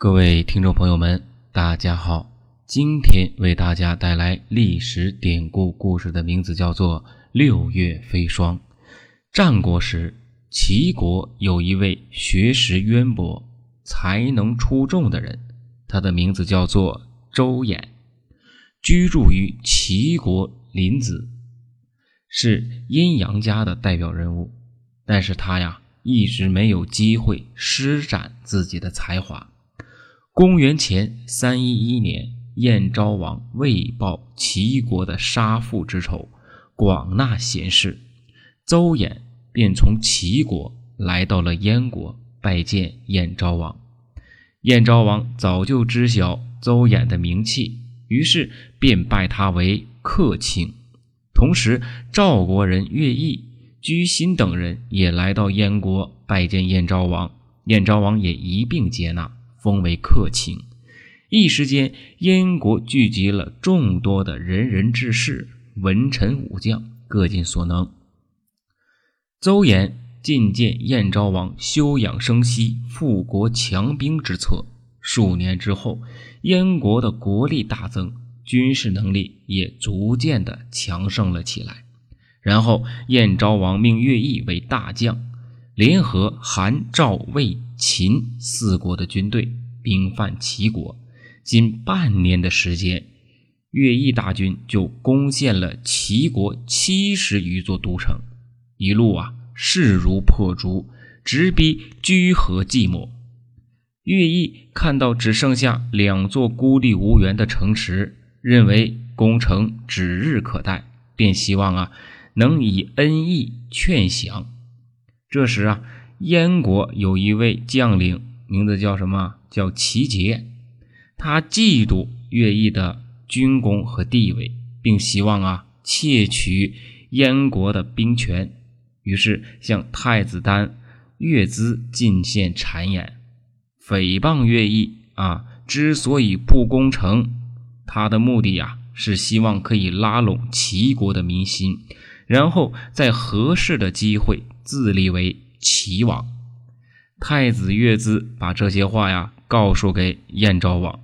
各位听众朋友们，大家好！今天为大家带来历史典故故事的名字叫做《六月飞霜》。战国时，齐国有一位学识渊博、才能出众的人，他的名字叫做周衍，居住于齐国临淄，是阴阳家的代表人物。但是他呀，一直没有机会施展自己的才华。公元前三一一年，燕昭王为报齐国的杀父之仇，广纳贤士，邹衍便从齐国来到了燕国拜见燕昭王。燕昭王早就知晓邹衍的名气，于是便拜他为客卿。同时，赵国人乐毅、居心等人也来到燕国拜见燕昭王，燕昭王也一并接纳。封为客卿，一时间，燕国聚集了众多的仁人志士、文臣武将，各尽所能。邹衍进见燕昭王休养生息、富国强兵之策。数年之后，燕国的国力大增，军事能力也逐渐的强盛了起来。然后，燕昭王命乐毅为大将。联合韩、赵、魏、秦四国的军队，兵犯齐国。仅半年的时间，乐毅大军就攻陷了齐国七十余座都城，一路啊势如破竹，直逼居河寂寞。乐毅看到只剩下两座孤立无援的城池，认为攻城指日可待，便希望啊能以恩义劝降。这时啊，燕国有一位将领，名字叫什么？叫齐杰。他嫉妒乐毅的军功和地位，并希望啊窃取燕国的兵权，于是向太子丹、乐兹进献谗言，诽谤乐毅啊。之所以不攻城，他的目的呀，是希望可以拉拢齐国的民心，然后在合适的机会。自立为齐王，太子乐兹把这些话呀告诉给燕昭王。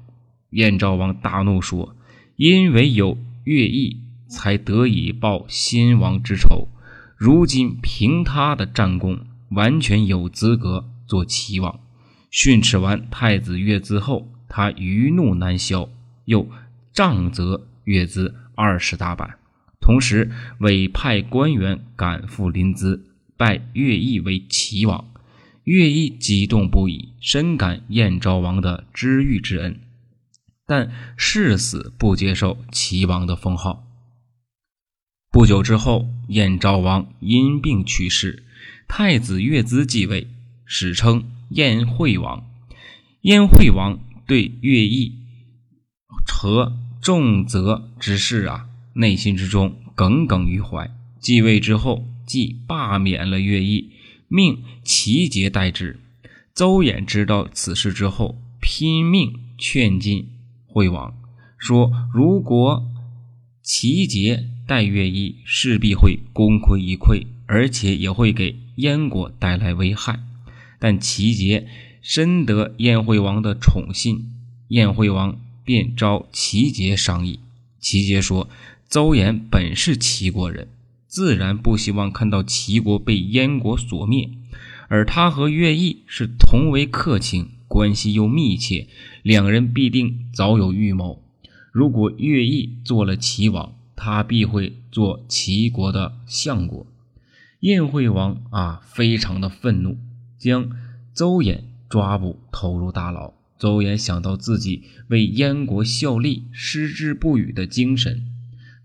燕昭王大怒说：“因为有乐毅，才得以报先王之仇。如今凭他的战功，完全有资格做齐王。”训斥完太子乐兹后，他余怒难消，又杖责乐兹二十大板，同时委派官员赶赴临淄。拜乐毅为齐王，乐毅激动不已，深感燕昭王的知遇之恩，但誓死不接受齐王的封号。不久之后，燕昭王因病去世，太子乐兹继位，史称燕惠王。燕惠王对乐毅和重责之事啊，内心之中耿耿于怀。继位之后。即罢免了乐毅，命齐杰代之。邹衍知道此事之后，拼命劝进惠王，说：“如果齐杰代乐毅，势必会功亏一篑，而且也会给燕国带来危害。”但齐杰深得燕惠王的宠信，燕惠王便召齐杰商议。齐杰说：“邹衍本是齐国人。”自然不希望看到齐国被燕国所灭，而他和乐毅是同为客卿，关系又密切，两人必定早有预谋。如果乐毅做了齐王，他必会做齐国的相国。燕惠王啊，非常的愤怒，将邹衍抓捕投入大牢。邹衍想到自己为燕国效力、矢志不渝的精神。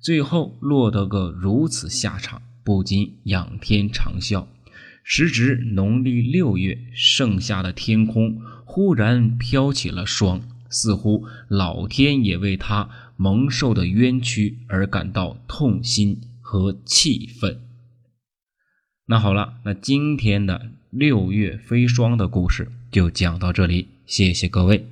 最后落得个如此下场，不禁仰天长啸。时值农历六月，盛夏的天空忽然飘起了霜，似乎老天也为他蒙受的冤屈而感到痛心和气愤。那好了，那今天的六月飞霜的故事就讲到这里，谢谢各位。